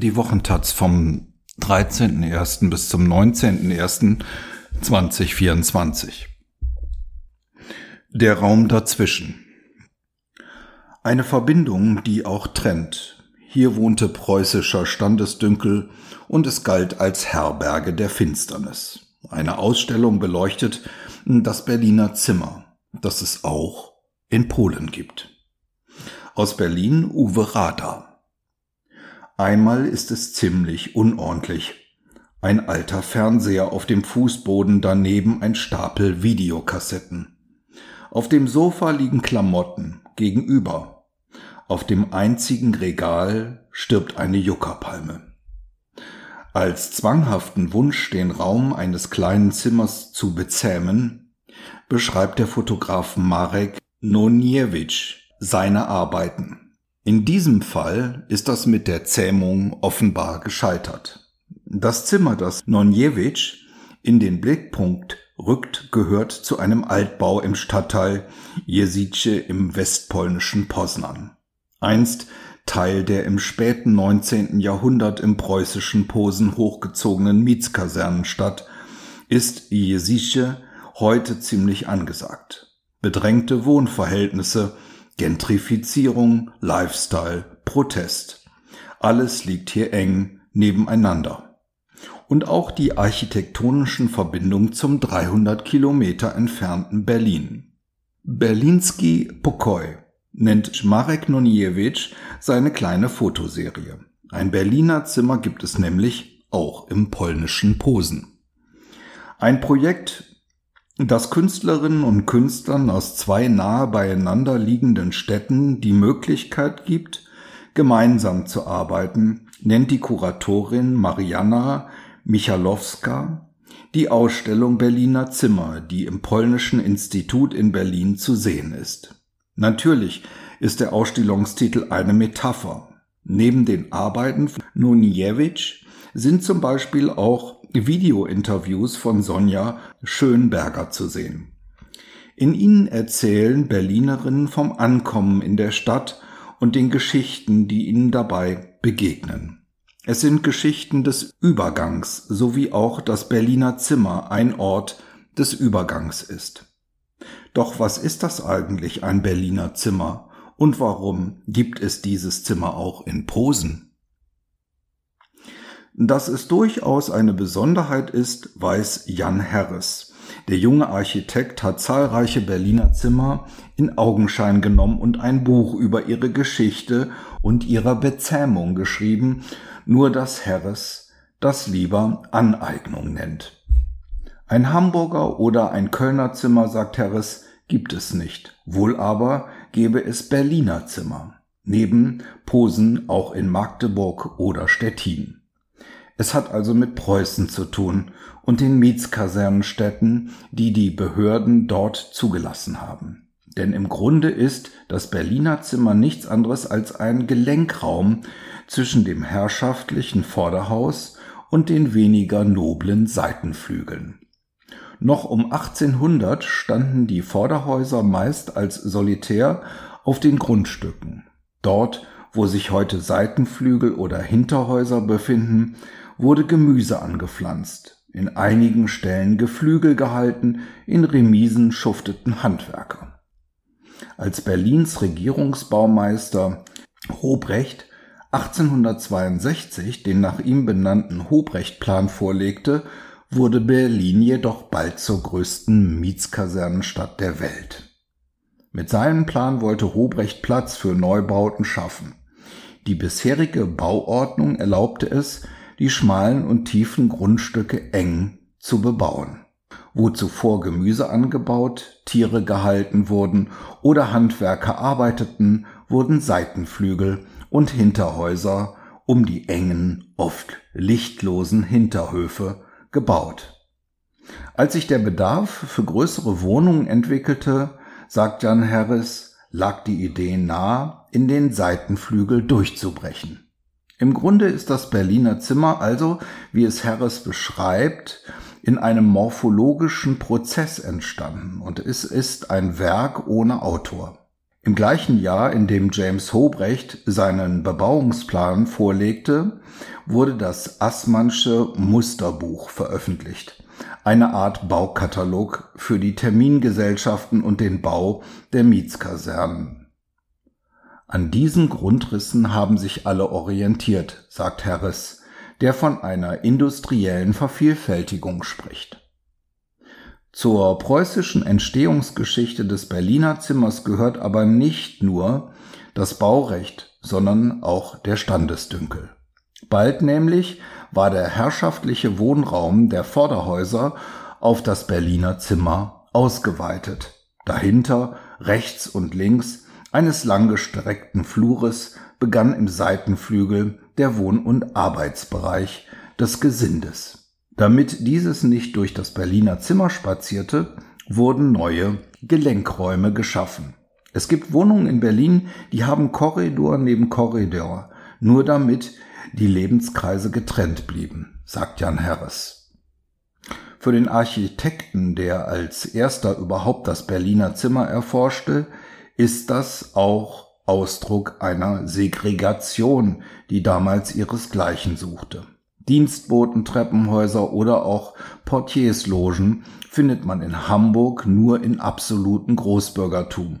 Die Wochentaz vom 13.01. bis zum 19.01.2024. Der Raum dazwischen. Eine Verbindung, die auch trennt. Hier wohnte preußischer Standesdünkel und es galt als Herberge der Finsternis. Eine Ausstellung beleuchtet das Berliner Zimmer, das es auch in Polen gibt. Aus Berlin Uwe Rader. Einmal ist es ziemlich unordentlich. Ein alter Fernseher auf dem Fußboden, daneben ein Stapel Videokassetten. Auf dem Sofa liegen Klamotten, gegenüber. Auf dem einzigen Regal stirbt eine Juckerpalme. Als zwanghaften Wunsch, den Raum eines kleinen Zimmers zu bezähmen, beschreibt der Fotograf Marek Noniewicz seine Arbeiten. In diesem Fall ist das mit der Zähmung offenbar gescheitert. Das Zimmer, das Nonjewitsch in den Blickpunkt rückt, gehört zu einem Altbau im Stadtteil Jesice im westpolnischen Poznan. Einst Teil der im späten 19. Jahrhundert im preußischen Posen hochgezogenen Mietskasernenstadt, ist Jesice heute ziemlich angesagt. Bedrängte Wohnverhältnisse Gentrifizierung, Lifestyle, Protest. Alles liegt hier eng nebeneinander. Und auch die architektonischen Verbindungen zum 300 Kilometer entfernten Berlin. Berlinski Pokoi nennt Marek Noniewicz seine kleine Fotoserie. Ein Berliner Zimmer gibt es nämlich auch im polnischen Posen. Ein Projekt, dass Künstlerinnen und Künstlern aus zwei nahe beieinander liegenden Städten die Möglichkeit gibt, gemeinsam zu arbeiten, nennt die Kuratorin Marianna Michalowska die Ausstellung Berliner Zimmer, die im Polnischen Institut in Berlin zu sehen ist. Natürlich ist der Ausstellungstitel eine Metapher. Neben den Arbeiten von Nuniewicz sind zum Beispiel auch Videointerviews von Sonja Schönberger zu sehen. In ihnen erzählen Berlinerinnen vom Ankommen in der Stadt und den Geschichten, die ihnen dabei begegnen. Es sind Geschichten des Übergangs, sowie auch das Berliner Zimmer ein Ort des Übergangs ist. Doch was ist das eigentlich ein Berliner Zimmer und warum gibt es dieses Zimmer auch in Posen? Dass es durchaus eine Besonderheit ist, weiß Jan Harris. Der junge Architekt hat zahlreiche Berliner Zimmer in Augenschein genommen und ein Buch über ihre Geschichte und ihrer Bezähmung geschrieben, nur dass Harris das lieber Aneignung nennt. Ein Hamburger oder ein Kölner Zimmer, sagt Harris, gibt es nicht. Wohl aber gäbe es Berliner Zimmer. Neben Posen auch in Magdeburg oder Stettin. Es hat also mit Preußen zu tun und den Mietskasernenstädten, die die Behörden dort zugelassen haben. Denn im Grunde ist das Berliner Zimmer nichts anderes als ein Gelenkraum zwischen dem herrschaftlichen Vorderhaus und den weniger noblen Seitenflügeln. Noch um 1800 standen die Vorderhäuser meist als solitär auf den Grundstücken. Dort, wo sich heute Seitenflügel oder Hinterhäuser befinden, wurde Gemüse angepflanzt, in einigen Stellen Geflügel gehalten, in Remisen schufteten Handwerker. Als Berlins Regierungsbaumeister Hobrecht 1862 den nach ihm benannten Hobrecht-Plan vorlegte, wurde Berlin jedoch bald zur größten Mietskasernenstadt der Welt. Mit seinem Plan wollte Hobrecht Platz für Neubauten schaffen. Die bisherige Bauordnung erlaubte es, die schmalen und tiefen Grundstücke eng zu bebauen. Wo zuvor Gemüse angebaut, Tiere gehalten wurden oder Handwerker arbeiteten, wurden Seitenflügel und Hinterhäuser um die engen, oft lichtlosen Hinterhöfe gebaut. Als sich der Bedarf für größere Wohnungen entwickelte, sagt Jan Harris, lag die Idee nahe, in den Seitenflügel durchzubrechen. Im Grunde ist das Berliner Zimmer also, wie es Harris beschreibt, in einem morphologischen Prozess entstanden und es ist ein Werk ohne Autor. Im gleichen Jahr, in dem James Hobrecht seinen Bebauungsplan vorlegte, wurde das Assmannsche Musterbuch veröffentlicht, eine Art Baukatalog für die Termingesellschaften und den Bau der Mietskasernen. An diesen Grundrissen haben sich alle orientiert, sagt Harris, der von einer industriellen Vervielfältigung spricht. Zur preußischen Entstehungsgeschichte des Berliner Zimmers gehört aber nicht nur das Baurecht, sondern auch der Standesdünkel. Bald nämlich war der herrschaftliche Wohnraum der Vorderhäuser auf das Berliner Zimmer ausgeweitet. Dahinter, rechts und links eines langgestreckten Flures begann im Seitenflügel der Wohn- und Arbeitsbereich des Gesindes. Damit dieses nicht durch das Berliner Zimmer spazierte, wurden neue Gelenkräume geschaffen. Es gibt Wohnungen in Berlin, die haben Korridor neben Korridor, nur damit die Lebenskreise getrennt blieben, sagt Jan Harris. Für den Architekten, der als erster überhaupt das Berliner Zimmer erforschte, ist das auch Ausdruck einer Segregation, die damals ihresgleichen suchte. Dienstboten, Treppenhäuser oder auch Portierslogen findet man in Hamburg nur in absoluten Großbürgertum.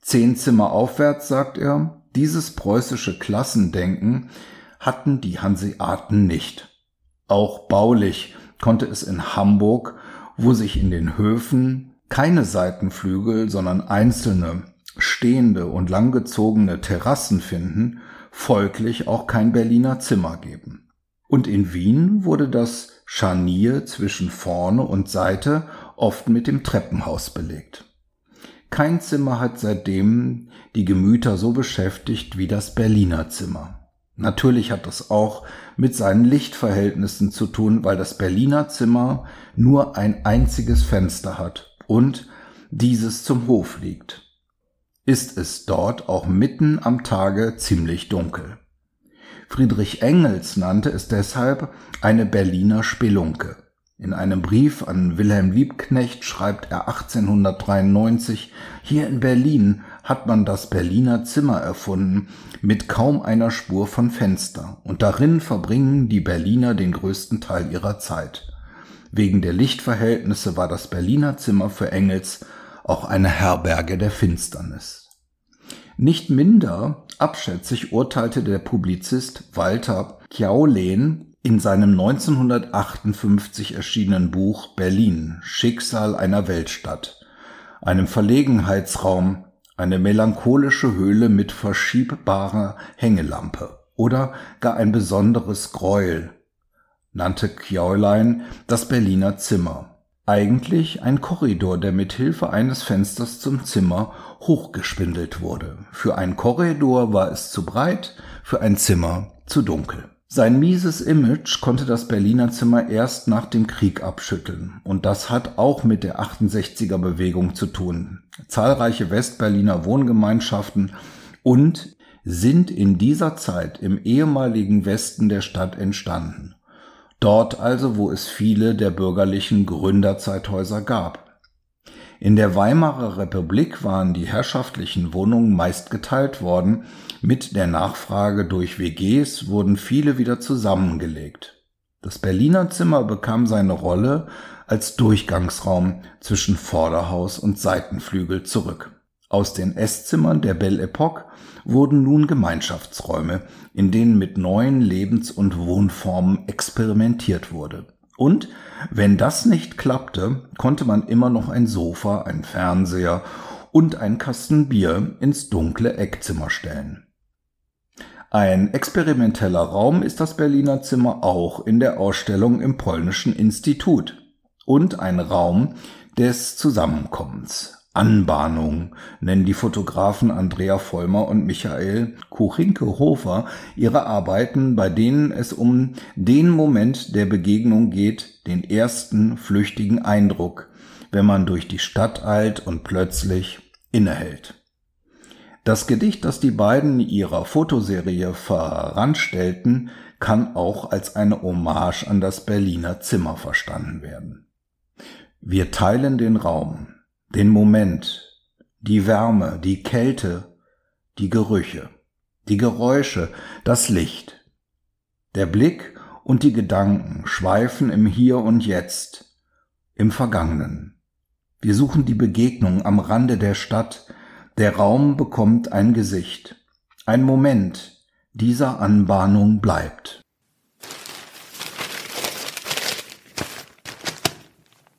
Zehn Zimmer aufwärts, sagt er, dieses preußische Klassendenken hatten die Hanseaten nicht. Auch baulich konnte es in Hamburg, wo sich in den Höfen keine Seitenflügel, sondern einzelne stehende und langgezogene Terrassen finden, folglich auch kein Berliner Zimmer geben. Und in Wien wurde das Scharnier zwischen vorne und Seite oft mit dem Treppenhaus belegt. Kein Zimmer hat seitdem die Gemüter so beschäftigt wie das Berliner Zimmer. Natürlich hat das auch mit seinen Lichtverhältnissen zu tun, weil das Berliner Zimmer nur ein einziges Fenster hat und dieses zum Hof liegt. Ist es dort auch mitten am Tage ziemlich dunkel. Friedrich Engels nannte es deshalb eine Berliner Spelunke. In einem Brief an Wilhelm Liebknecht schreibt er 1893, hier in Berlin hat man das Berliner Zimmer erfunden, mit kaum einer Spur von Fenster, und darin verbringen die Berliner den größten Teil ihrer Zeit. Wegen der Lichtverhältnisse war das Berliner Zimmer für Engels auch eine Herberge der Finsternis. Nicht minder Abschätzig urteilte der Publizist Walter Kjaulen in seinem 1958 erschienenen Buch Berlin Schicksal einer Weltstadt, einem Verlegenheitsraum, eine melancholische Höhle mit verschiebbarer Hängelampe oder gar ein besonderes Gräuel, nannte Kjaulein das Berliner Zimmer eigentlich ein Korridor, der mit Hilfe eines Fensters zum Zimmer hochgespindelt wurde. Für ein Korridor war es zu breit, für ein Zimmer zu dunkel. Sein mieses Image konnte das Berliner Zimmer erst nach dem Krieg abschütteln. Und das hat auch mit der 68er Bewegung zu tun. Zahlreiche Westberliner Wohngemeinschaften und sind in dieser Zeit im ehemaligen Westen der Stadt entstanden. Dort also, wo es viele der bürgerlichen Gründerzeithäuser gab. In der Weimarer Republik waren die herrschaftlichen Wohnungen meist geteilt worden, mit der Nachfrage durch WGs wurden viele wieder zusammengelegt. Das Berliner Zimmer bekam seine Rolle als Durchgangsraum zwischen Vorderhaus und Seitenflügel zurück. Aus den Esszimmern der Belle Epoque wurden nun Gemeinschaftsräume, in denen mit neuen Lebens- und Wohnformen experimentiert wurde. Und wenn das nicht klappte, konnte man immer noch ein Sofa, ein Fernseher und ein Kasten Bier ins dunkle Eckzimmer stellen. Ein experimenteller Raum ist das Berliner Zimmer auch in der Ausstellung im Polnischen Institut und ein Raum des Zusammenkommens. Anbahnung nennen die Fotografen Andrea Vollmer und Michael Kuchinke-Hofer ihre Arbeiten, bei denen es um den Moment der Begegnung geht, den ersten flüchtigen Eindruck, wenn man durch die Stadt eilt und plötzlich innehält. Das Gedicht, das die beiden ihrer Fotoserie voranstellten, kann auch als eine Hommage an das Berliner Zimmer verstanden werden. Wir teilen den Raum, den Moment, die Wärme, die Kälte, die Gerüche, die Geräusche, das Licht. Der Blick und die Gedanken schweifen im Hier und Jetzt, im Vergangenen. Wir suchen die Begegnung am Rande der Stadt, der Raum bekommt ein Gesicht. Ein Moment dieser Anbahnung bleibt.